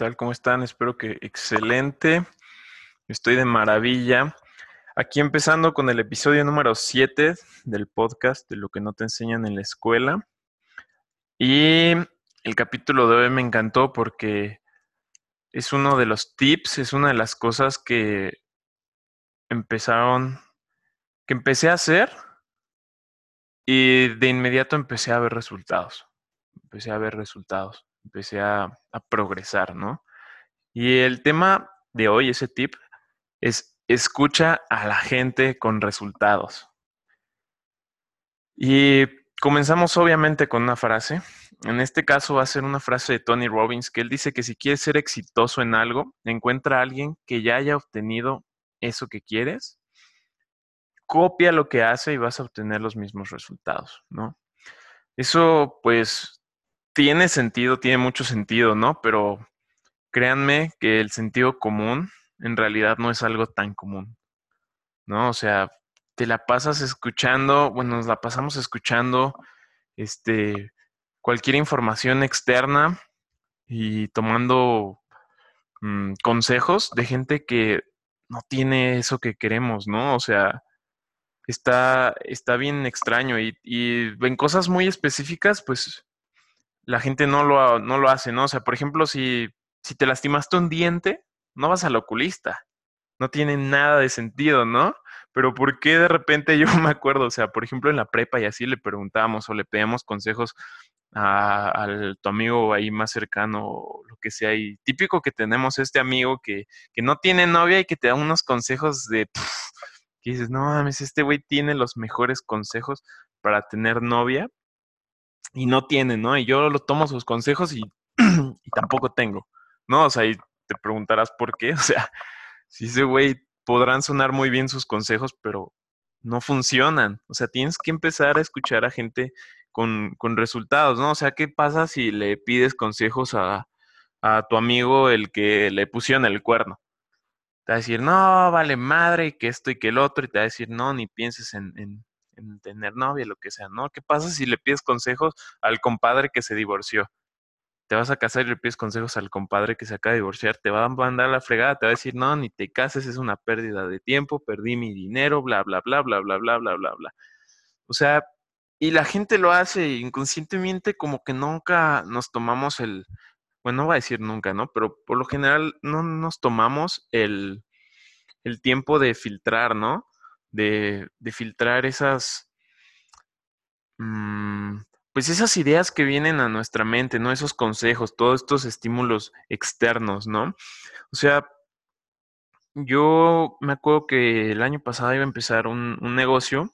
tal? ¿Cómo están? Espero que excelente. Estoy de maravilla. Aquí empezando con el episodio número 7 del podcast de lo que no te enseñan en la escuela. Y el capítulo de hoy me encantó porque es uno de los tips, es una de las cosas que empezaron, que empecé a hacer y de inmediato empecé a ver resultados. Empecé a ver resultados, empecé a, progresar, ¿no? Y el tema de hoy, ese tip, es escucha a la gente con resultados. Y comenzamos obviamente con una frase. En este caso va a ser una frase de Tony Robbins que él dice que si quieres ser exitoso en algo, encuentra a alguien que ya haya obtenido eso que quieres, copia lo que hace y vas a obtener los mismos resultados, ¿no? Eso pues tiene sentido, tiene mucho sentido, ¿no? Pero créanme que el sentido común en realidad no es algo tan común, ¿no? O sea, te la pasas escuchando, bueno, nos la pasamos escuchando, este, cualquier información externa y tomando mm, consejos de gente que no tiene eso que queremos, ¿no? O sea, está, está bien extraño y, y en cosas muy específicas, pues la gente no lo, no lo hace, ¿no? O sea, por ejemplo, si, si te lastimaste un diente, no vas al oculista. No tiene nada de sentido, ¿no? Pero ¿por qué de repente yo me acuerdo? O sea, por ejemplo, en la prepa y así le preguntábamos o le pedíamos consejos a, tu amigo ahí más cercano lo que sea. Y típico que tenemos este amigo que, que no tiene novia y que te da unos consejos de... que dices, no mames, este güey tiene los mejores consejos para tener novia y no tiene, ¿no? Y yo lo tomo sus consejos y, tampoco tengo, ¿no? O sea, y te preguntarás por qué. O sea, si ese güey podrán sonar muy bien sus consejos, pero no funcionan. O sea, tienes que empezar a escuchar a gente con, con resultados, ¿no? O sea, ¿qué pasa si le pides consejos a, a tu amigo el que le pusieron el cuerno? Te va a decir, no, vale madre, que esto y que el otro, y te va a decir, no, ni pienses en, en, en tener novia, lo que sea, ¿no? ¿Qué pasa si le pides consejos al compadre que se divorció? te vas a casar y le pides consejos al compadre que se acaba de divorciar, te va a mandar la fregada, te va a decir, no, ni te cases, es una pérdida de tiempo, perdí mi dinero, bla, bla, bla, bla, bla, bla, bla, bla, bla. O sea, y la gente lo hace inconscientemente como que nunca nos tomamos el, bueno, no voy a decir nunca, ¿no? Pero por lo general no nos tomamos el, el tiempo de filtrar, ¿no? De, de filtrar esas... Mmm, pues esas ideas que vienen a nuestra mente, ¿no? Esos consejos, todos estos estímulos externos, ¿no? O sea, yo me acuerdo que el año pasado iba a empezar un, negocio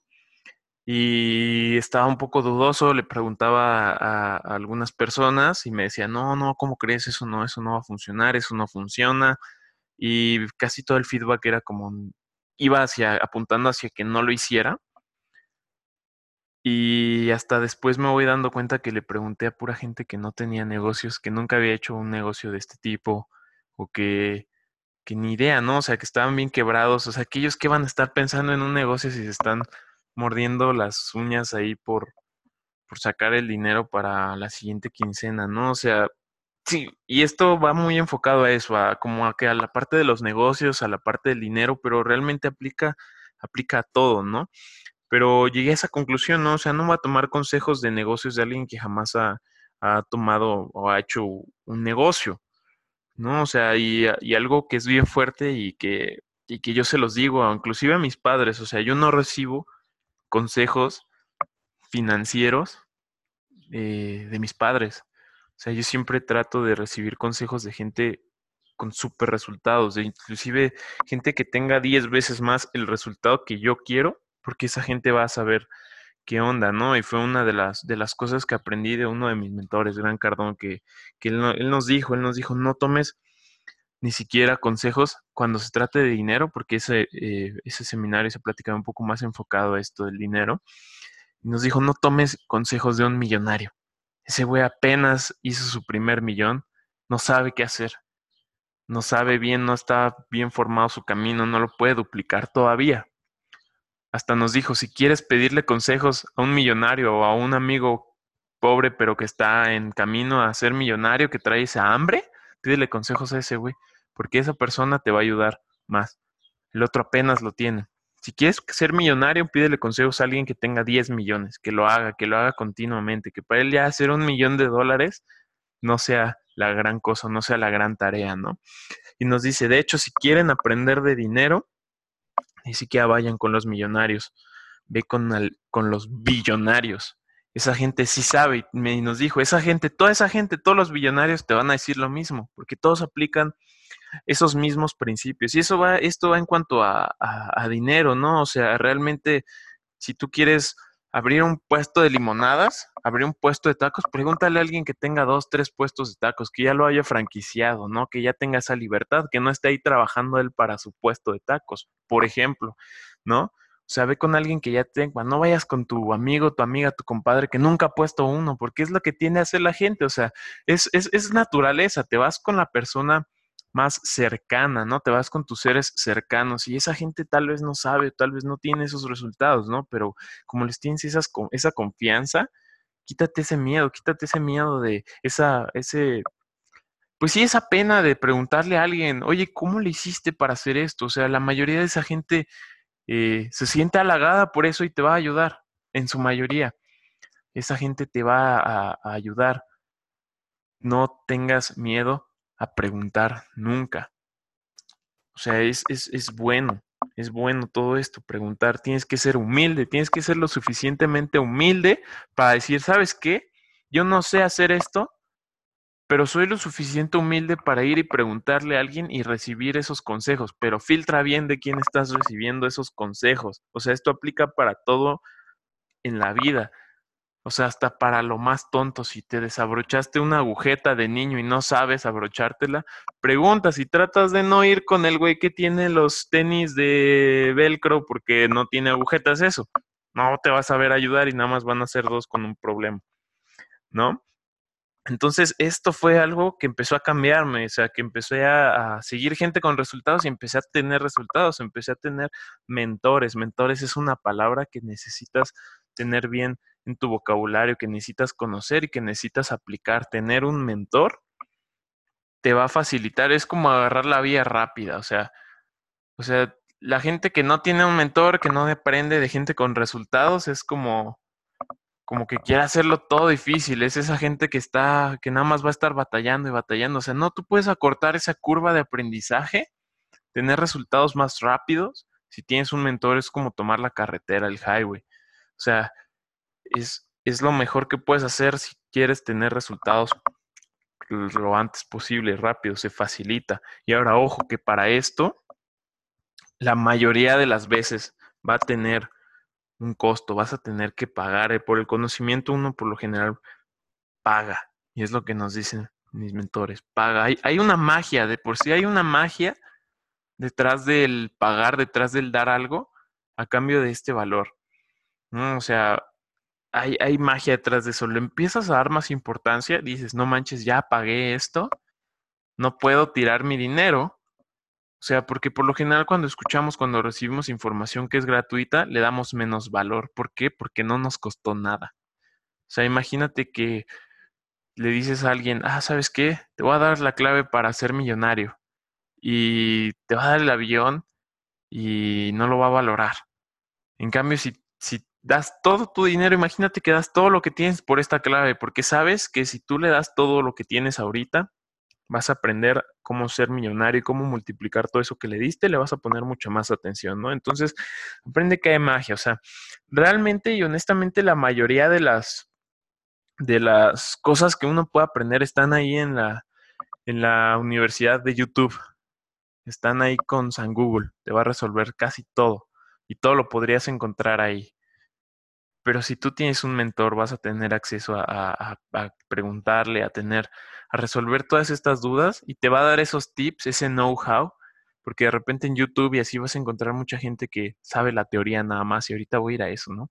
y estaba un poco dudoso, le preguntaba a, algunas personas y me decían, no, no, ¿cómo crees? Eso no, eso no va a funcionar, eso no funciona. Y casi todo el feedback era como, iba hacia, apuntando hacia que no lo hiciera. Y hasta después me voy dando cuenta que le pregunté a pura gente que no tenía negocios, que nunca había hecho un negocio de este tipo, o que, que ni idea, ¿no? O sea, que estaban bien quebrados, o sea, que ellos que van a estar pensando en un negocio si se están mordiendo las uñas ahí por, por sacar el dinero para la siguiente quincena, ¿no? O sea, sí, y esto va muy enfocado a eso, a como a que a la parte de los negocios, a la parte del dinero, pero realmente aplica, aplica a todo, ¿no? Pero llegué a esa conclusión, ¿no? O sea, no voy a tomar consejos de negocios de alguien que jamás ha, tomado o ha hecho un negocio, ¿no? O sea, y, algo que es bien fuerte y que, y que yo se los digo, inclusive a mis padres, o sea, yo no recibo consejos financieros eh, de mis padres. O sea, yo siempre trato de recibir consejos de gente con súper resultados, de inclusive gente que tenga 10 veces más el resultado que yo quiero porque esa gente va a saber qué onda, ¿no? Y fue una de las, de las cosas que aprendí de uno de mis mentores, Gran Cardón, que, que él, nos dijo, él nos dijo, no tomes ni siquiera consejos cuando se trate de dinero, porque ese, eh, ese seminario, se platicaba un poco más enfocado a esto del dinero. Y nos dijo, no tomes consejos de un millonario. Ese güey apenas hizo su primer millón, no sabe qué hacer, no sabe bien, no está bien formado su camino, no lo puede duplicar todavía. Hasta nos dijo, si quieres pedirle consejos a un millonario o a un amigo pobre pero que está en camino a ser millonario, que trae esa hambre, pídele consejos a ese güey, porque esa persona te va a ayudar más. El otro apenas lo tiene. Si quieres ser millonario, pídele consejos a alguien que tenga 10 millones, que lo haga, que lo haga continuamente, que para él ya hacer un millón de dólares no sea la gran cosa, no sea la gran tarea, ¿no? Y nos dice, de hecho, si quieren aprender de dinero, ni siquiera vayan con los millonarios, ve con, con los billonarios. Esa gente sí sabe y nos dijo, esa gente, toda esa gente, todos los billonarios te van a decir lo mismo, porque todos aplican esos mismos principios. Y eso va, esto va en cuanto a, a, dinero, ¿no? O sea, realmente, si tú quieres abrir un puesto de limonadas, abrir un puesto de tacos, pregúntale a alguien que tenga dos, tres puestos de tacos, que ya lo haya franquiciado, ¿no? Que ya tenga esa libertad, que no esté ahí trabajando él para su puesto de tacos, por ejemplo, ¿no? O sea, ve con alguien que ya tenga, no vayas con tu amigo, tu amiga, tu compadre que nunca ha puesto uno, porque es lo que tiene a hacer la gente, o sea, es, es, es naturaleza, te vas con la persona más cercana, ¿no? Te vas con tus seres cercanos y esa gente tal vez no sabe, tal vez no tiene esos resultados, ¿no? Pero como les tienes esa confianza, quítate ese miedo, quítate ese miedo de esa, ese, pues sí, esa pena de preguntarle a alguien, oye, ¿cómo le hiciste para hacer esto? O sea, la mayoría de esa gente eh, se siente halagada por eso y te va a ayudar, en su mayoría. Esa gente te va a ayudar. No tengas miedo a preguntar nunca. O sea, es, es, es bueno, es bueno todo esto, preguntar. Tienes que ser humilde, tienes que ser lo suficientemente humilde para decir, ¿sabes qué? Yo no sé hacer esto, pero soy lo suficiente humilde para ir y preguntarle a alguien y recibir esos consejos, pero filtra bien de quién estás recibiendo esos consejos. O sea, esto aplica para todo en la vida. O sea, hasta para lo más tonto, si te desabrochaste una agujeta de niño y no sabes abrochártela, preguntas y tratas de no ir con el güey que tiene los tenis de velcro porque no tiene agujetas, eso. No te vas a ver ayudar y nada más van a ser dos con un problema, ¿no? Entonces, esto fue algo que empezó a cambiarme, o sea, que empecé a, a, seguir gente con resultados y empecé a tener resultados, empecé a tener mentores. Mentores es una palabra que necesitas tener bien en tu vocabulario, que necesitas conocer y que necesitas aplicar. Tener un mentor te va a facilitar, es como agarrar la vía rápida, o sea, o sea, la gente que no tiene un mentor, que no aprende de gente con resultados, es como como que quiere hacerlo todo difícil, es esa gente que está, que nada más va a estar batallando y batallando. O sea, no, tú puedes acortar esa curva de aprendizaje, tener resultados más rápidos. Si tienes un mentor, es como tomar la carretera, el highway. O sea, es, es lo mejor que puedes hacer si quieres tener resultados lo antes posible, rápido, se facilita. Y ahora, ojo, que para esto, la mayoría de las veces va a tener un costo, vas a tener que pagar. Eh, por el conocimiento uno por lo general paga. Y es lo que nos dicen mis mentores, paga. Hay, hay una magia, de por sí hay una magia detrás del pagar, detrás del dar algo a cambio de este valor. ¿no? O sea, hay, hay magia detrás de eso. Le empiezas a dar más importancia, dices, no manches, ya pagué esto, no puedo tirar mi dinero. O sea, porque por lo general cuando escuchamos, cuando recibimos información que es gratuita, le damos menos valor. ¿Por qué? Porque no nos costó nada. O sea, imagínate que le dices a alguien, ah, ¿sabes qué? Te voy a dar la clave para ser millonario. Y te va a dar el avión y no lo va a valorar. En cambio, si, si das todo tu dinero, imagínate que das todo lo que tienes por esta clave, porque sabes que si tú le das todo lo que tienes ahorita, vas a aprender cómo ser millonario y cómo multiplicar todo eso que le diste, le vas a poner mucha más atención, ¿no? Entonces, aprende que hay magia, o sea, realmente y honestamente la mayoría de las de las cosas que uno puede aprender están ahí en la en la universidad de YouTube. Están ahí con San Google, te va a resolver casi todo y todo lo podrías encontrar ahí. Pero si tú tienes un mentor, vas a tener acceso a, a, a, preguntarle, a tener, a resolver todas estas dudas y te va a dar esos tips, ese know-how, porque de repente en YouTube y así vas a encontrar mucha gente que sabe la teoría nada más y ahorita voy a ir a eso, ¿no?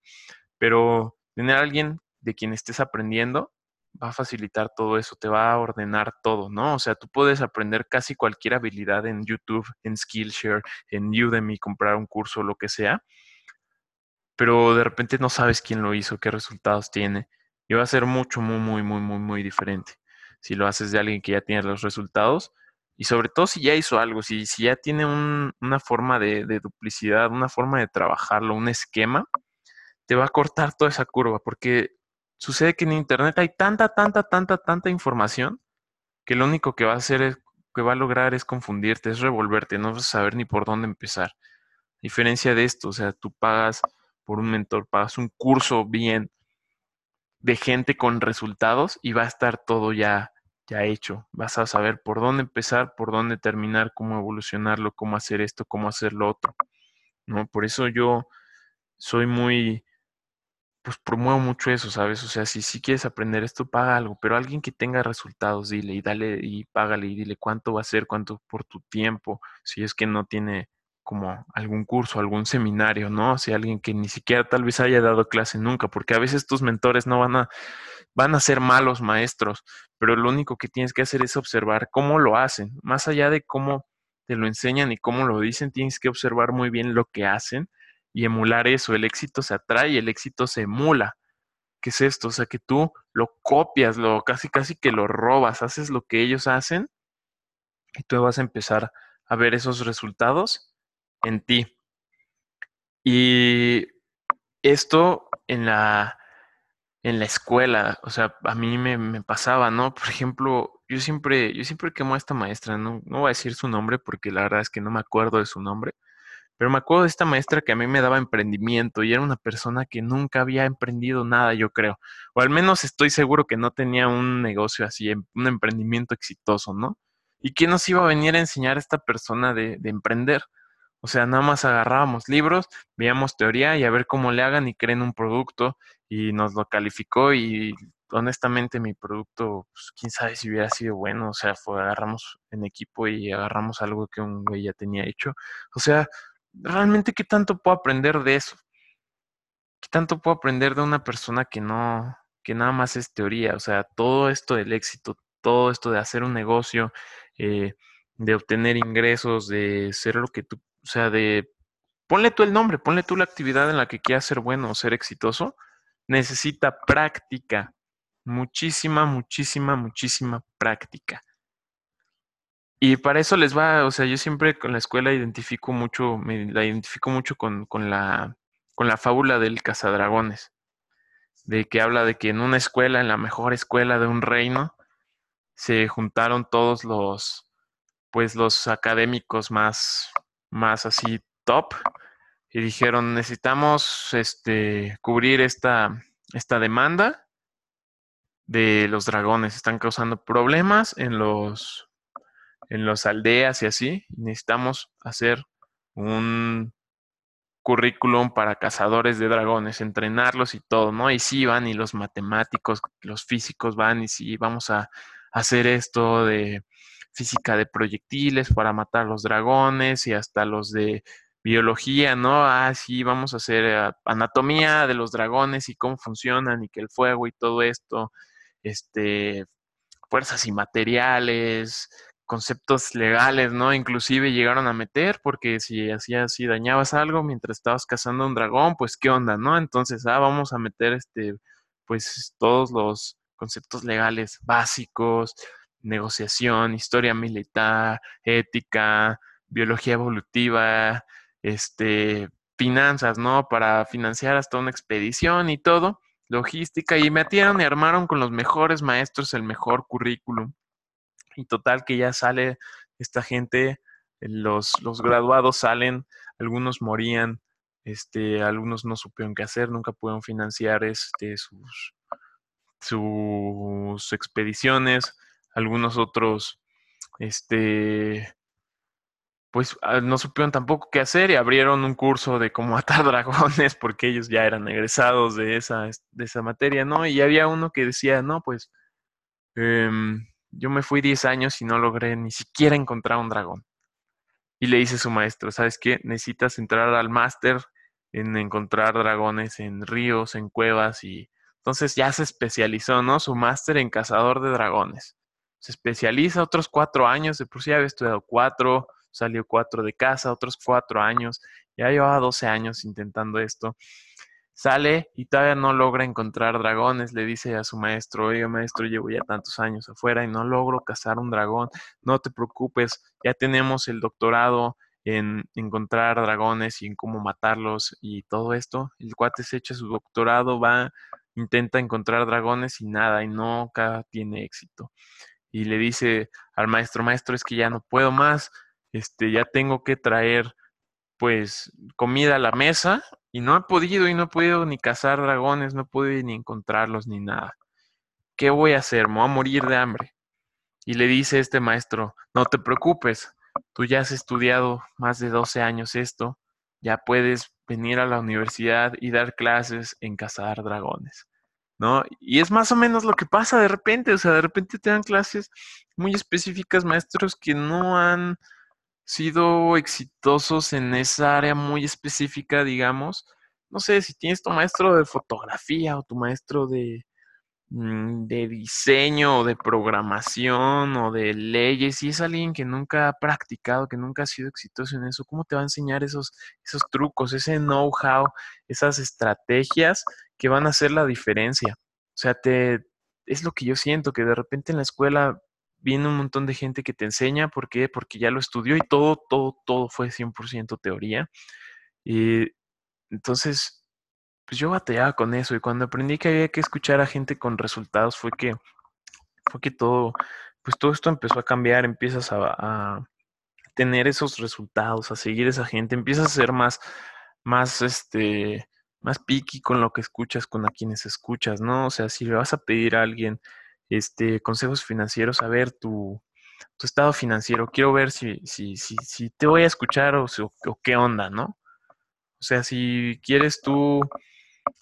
Pero tener alguien de quien estés aprendiendo va a facilitar todo eso, te va a ordenar todo, ¿no? O sea, tú puedes aprender casi cualquier habilidad en YouTube, en Skillshare, en Udemy, comprar un curso, lo que sea pero de repente no sabes quién lo hizo, qué resultados tiene. Y va a ser mucho, muy, muy, muy, muy, muy diferente. si lo haces de alguien que ya tiene los resultados y sobre todo si ya hizo algo, si, si ya tiene una forma de, de, duplicidad, una forma de trabajarlo, un esquema, te va a cortar toda esa curva, porque sucede que en Internet hay tanta, tanta, tanta, tanta información que lo único que va a hacer es, que va a lograr es confundirte, es revolverte, no vas a saber ni por dónde empezar. A diferencia de esto, o sea, tú pagas por un mentor, pagas un curso bien de gente con resultados y va a estar todo ya ya hecho. Vas a saber por dónde empezar, por dónde terminar, cómo evolucionarlo, cómo hacer esto, cómo hacer lo otro. ¿no? Por eso yo soy muy, pues promuevo mucho eso, ¿sabes? O sea, si, si quieres aprender esto, paga algo, pero alguien que tenga resultados, dile y dale y págale y dile cuánto va a ser, cuánto por tu tiempo, si es que no tiene como algún curso, algún seminario, ¿no? Si alguien que ni siquiera tal vez haya dado clase nunca, porque a veces tus mentores no van a van a ser malos maestros, pero lo único que tienes que hacer es observar cómo lo hacen. Más allá de cómo te lo enseñan y cómo lo dicen, tienes que observar muy bien lo que hacen y emular eso. El éxito se atrae el éxito se emula. ¿Qué es esto? O sea, que tú lo copias, lo casi casi que lo robas, haces lo que ellos hacen y tú vas a empezar a ver esos resultados en ti. Y esto en la en la escuela, o sea, a mí me, pasaba, ¿no? Por ejemplo, yo siempre, yo siempre quemo a esta maestra, no, no voy a decir su nombre porque la verdad es que no me acuerdo de su nombre, pero me acuerdo de esta maestra que a mí me daba emprendimiento y era una persona que nunca había emprendido nada, yo creo, o al menos estoy seguro que no tenía un negocio así, em, un emprendimiento exitoso, ¿no? ¿Y quién nos iba a venir a enseñar a esta persona de, de emprender? O sea, nada más agarrábamos libros, veíamos teoría y a ver cómo le hagan y creen un producto y nos lo calificó y honestamente mi producto, pues, quién sabe si hubiera sido bueno, o sea, fue, agarramos en equipo y agarramos algo que un güey ya tenía hecho. O sea, realmente qué tanto puedo aprender de eso? ¿Qué tanto puedo aprender de una persona que no, que nada más es teoría? O sea, todo esto del éxito, todo esto de hacer un negocio, eh, de obtener ingresos, de ser lo que tú o sea, de ponle tú el nombre, ponle tú la actividad en la que quieras ser bueno o ser exitoso, necesita práctica, muchísima, muchísima, muchísima práctica. Y para eso les va, o sea, yo siempre con la escuela identifico mucho, me la identifico mucho con, con, la, con la fábula del cazadragones, de que habla de que en una escuela, en la mejor escuela de un reino, se juntaron todos los, pues los académicos más, más así top y dijeron necesitamos este cubrir esta, esta demanda de los dragones están causando problemas en los en las aldeas y así necesitamos hacer un currículum para cazadores de dragones, entrenarlos y todo, ¿no? Y sí van y los matemáticos, los físicos van y sí vamos a hacer esto de física de proyectiles para matar los dragones y hasta los de biología, ¿no? Ah, sí, vamos a hacer eh, anatomía de los dragones y cómo funcionan y que el fuego y todo esto, este, fuerzas y materiales, conceptos legales, ¿no? Inclusive llegaron a meter porque si hacías, si dañabas algo mientras estabas cazando un dragón, pues qué onda, ¿no? Entonces, ah, vamos a meter este, pues todos los conceptos legales básicos, negociación, historia militar, ética, biología evolutiva, este, finanzas, ¿no? Para financiar hasta una expedición y todo, logística, y metieron y armaron con los mejores maestros el mejor currículum. Y total que ya sale esta gente, los, los graduados salen, algunos morían, este, algunos no supieron qué hacer, nunca pudieron financiar este, sus, sus expediciones, algunos otros, este, pues ah, no supieron tampoco qué hacer y abrieron un curso de cómo atar dragones porque ellos ya eran egresados de esa, de esa materia, ¿no? Y había uno que decía, no, pues em, yo me fui 10 años y no logré ni siquiera encontrar un dragón. Y le dice su maestro, ¿sabes qué? Necesitas entrar al máster en encontrar dragones en ríos, en cuevas y entonces ya se especializó, ¿no? Su máster en cazador de dragones se especializa otros cuatro años, de por sí había estudiado cuatro, salió cuatro de casa, otros cuatro años, ya llevaba 12 años intentando esto. Sale y todavía no logra encontrar dragones. Le dice a su maestro, oye maestro, llevo ya tantos años afuera y no logro cazar un dragón. No te preocupes, ya tenemos el doctorado en encontrar dragones y en cómo matarlos y todo esto. El cuate se echa su doctorado, va, intenta encontrar dragones y nada, y nunca tiene éxito. Y le dice al maestro, maestro, es que ya no puedo más, este, ya tengo que traer pues comida a la mesa y no he podido y no he podido ni cazar dragones, no podido ni encontrarlos ni nada. ¿Qué voy a hacer? Me voy a morir de hambre. Y le dice este maestro, no te preocupes, tú ya has estudiado más de 12 años esto, ya puedes venir a la universidad y dar clases en cazar dragones. ¿No? Y es más o menos lo que pasa de repente, o sea, de repente te dan clases muy específicas, maestros que no han sido exitosos en esa área muy específica, digamos. No sé, si tienes tu maestro de fotografía o tu maestro de, mm, de diseño o de programación o de leyes, si es alguien que nunca ha practicado, que nunca ha sido exitoso en eso, ¿cómo te va a enseñar esos, esos trucos, ese know-how, esas estrategias que van a hacer la diferencia? O sea, te, es lo que yo siento, que de repente en la escuela viene un montón de gente que te enseña, ¿por qué? Porque ya lo estudió y todo, todo, todo fue 100% teoría. Y entonces, pues yo batallaba con eso y cuando aprendí que había que escuchar a gente con resultados fue que, fue que todo, pues todo esto empezó a cambiar, empiezas a, a tener esos resultados, a seguir esa gente, empiezas a ser más, más, este, más picky con lo que escuchas, con a quienes escuchas, ¿no? O sea, si le vas a pedir a alguien, este, consejos financieros, a ver tu, tu estado financiero. Quiero ver si, si, si, si te voy a escuchar o, o, qué onda, ¿no? O sea, si quieres tú,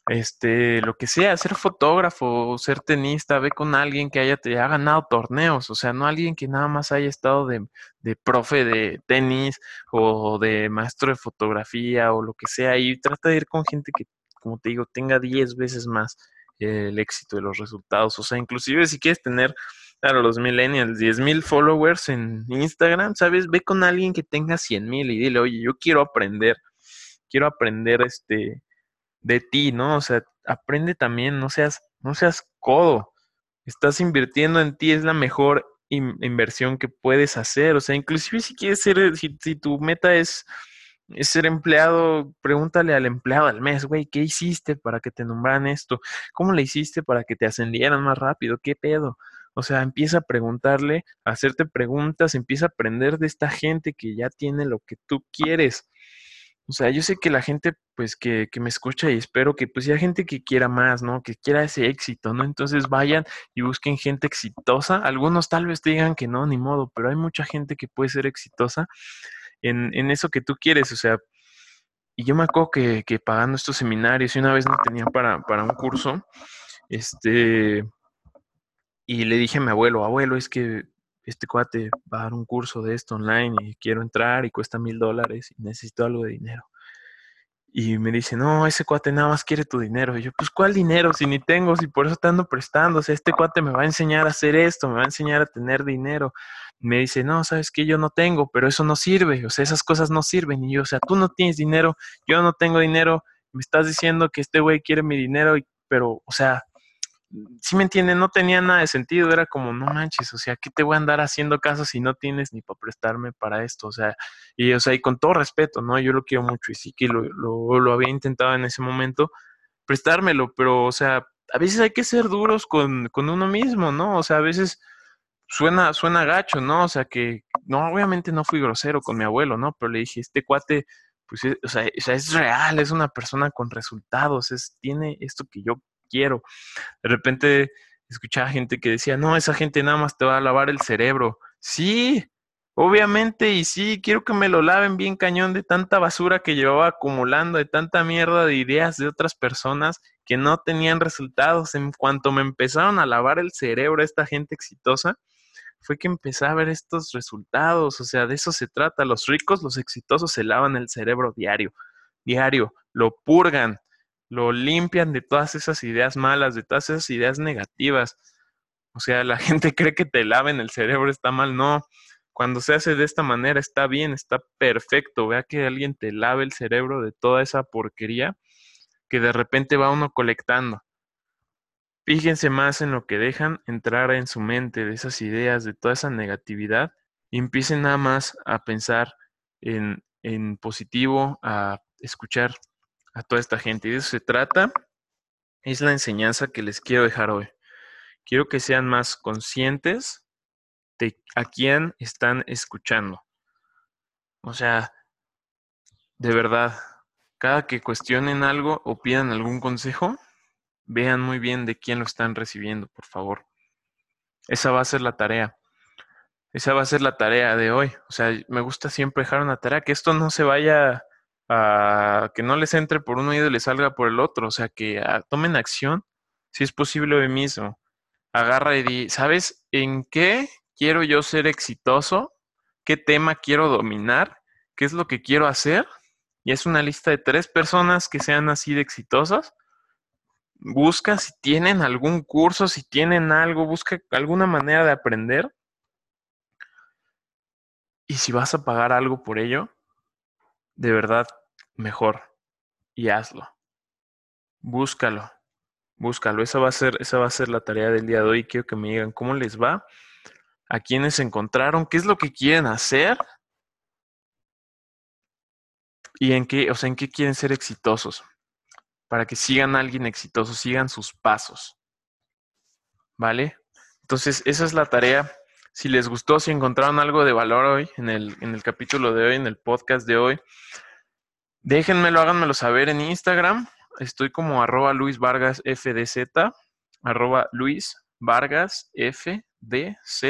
este, lo que sea, ser fotógrafo, ser tenista, ve con alguien que haya, te ha ganado torneos, o sea, no alguien que nada más haya estado de, de profe de tenis o de maestro de fotografía o lo que sea, y trata de ir con gente que, como te digo, tenga 10 veces más el éxito de los resultados. O sea, inclusive si quieres tener a los millennials 10 mil followers en Instagram, ¿sabes? Ve con alguien que tenga 100 mil y dile, oye, yo quiero aprender, quiero aprender este de ti, ¿no? O sea, aprende también, no seas, no seas codo. Estás invirtiendo en ti, es la mejor inversión que puedes hacer. O sea, inclusive si quieres ser, si, si tu meta es es ser empleado, pregúntale al empleado al mes, güey, ¿qué hiciste para que te nombraran esto? ¿Cómo le hiciste para que te ascendieran más rápido? ¿Qué pedo? O sea, empieza a preguntarle, a hacerte preguntas, empieza a aprender de esta gente que ya tiene lo que tú quieres. O sea, yo sé que la gente, pues, que, que me escucha y espero que, pues, haya gente que quiera más, ¿no? Que quiera ese éxito, ¿no? Entonces vayan y busquen gente exitosa. Algunos tal vez digan que no, ni modo, pero hay mucha gente que puede ser exitosa en, eso que tú quieres, o sea, y yo me acuerdo que, que pagando estos seminarios y una vez no tenía para, para un curso, este, y le dije a mi abuelo, abuelo, es que este cuate va a dar un curso de esto online y quiero entrar y cuesta mil dólares y necesito algo de dinero. Y me dice, no, ese cuate nada más quiere tu dinero. Y yo, pues, ¿cuál dinero? Si ni tengo, si por eso te ando prestando. O sea, este cuate me va a enseñar a hacer esto, me va a enseñar a tener dinero. me dice, no, sabes que yo no tengo, pero eso no sirve. O sea, esas cosas no sirven. Y yo, o sea, tú no tienes dinero, yo no tengo dinero. Me estás diciendo que este güey quiere mi dinero, pero, o sea, si me entienden, no tenía nada de sentido, era como, no manches, o sea, ¿qué te voy a andar haciendo caso si no tienes ni para prestarme para esto? O sea, y, o sea, y con todo respeto, ¿no? Yo lo quiero mucho y sí que lo, lo, lo había intentado en ese momento, prestármelo, pero, o sea, a veces hay que ser duros con, con uno mismo, ¿no? O sea, a veces suena, suena gacho, ¿no? O sea, que, no, obviamente no fui grosero con mi abuelo, ¿no? Pero le dije, este cuate, pues, o sea, o sea es real, es una persona con resultados, es, tiene esto que yo quiero. De repente escuchaba gente que decía, no, esa gente nada más te va a lavar el cerebro. Sí, obviamente, y sí, quiero que me lo laven bien cañón de tanta basura que llevaba acumulando, de tanta mierda de ideas de otras personas que no tenían resultados. En cuanto me empezaron a lavar el cerebro esta gente exitosa, fue que empecé a ver estos resultados. O sea, de eso se trata. Los ricos, los exitosos se lavan el cerebro diario, diario, lo purgan, lo limpian de todas esas ideas malas, de todas esas ideas negativas. O sea, la gente cree que te laven el cerebro está mal, no. Cuando se hace de esta manera está bien, está perfecto. Vea que alguien te lave el cerebro de toda esa porquería que de repente va uno colectando. Fíjense más en lo que dejan entrar en su mente de esas ideas, de toda esa negatividad, y empiecen nada más a pensar en, en positivo, a escuchar a toda esta gente. Y de eso se trata. Es la enseñanza que les quiero dejar hoy. Quiero que sean más conscientes de a quién están escuchando. O sea, de verdad, cada que cuestionen algo o pidan algún consejo, vean muy bien de quién lo están recibiendo, por favor. Esa va a ser la tarea. Esa va a ser la tarea de hoy. O sea, me gusta siempre dejar una tarea, que esto no se vaya que no les entre por un oído y les salga por el otro. O sea, que ah, tomen acción, si es posible hoy mismo. Agarra y di, ¿sabes en qué quiero yo ser exitoso? ¿Qué tema quiero dominar? ¿Qué es lo que quiero hacer? Y es una lista de tres personas que sean así de exitosas busca si tienen algún curso, si tienen algo, busca alguna manera de aprender. Y si vas a pagar algo por ello, de verdad, mejor. Y hazlo. Búscalo. Búscalo. Esa va a ser, esa va a ser la tarea del día de hoy. Quiero que me digan cómo les va, a quiénes encontraron, qué es lo que quieren hacer y en qué, o sea, en qué quieren ser exitosos para que sigan a alguien exitoso, sigan sus pasos. ¿Vale? Entonces, esa es la tarea. Si les gustó, si encontraron algo de valor hoy, en el, en el capítulo de hoy, en el podcast de hoy, déjenmelo, háganmelo saber en Instagram. Estoy como arroba Luis Vargas FDZ, arroba Luis Vargas FDZ.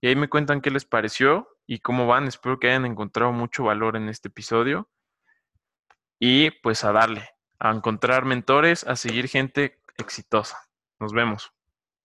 Y ahí me cuentan qué les pareció y cómo van. Espero que hayan encontrado mucho valor en este episodio. Y pues a darle a encontrar mentores, a seguir gente exitosa. Nos vemos.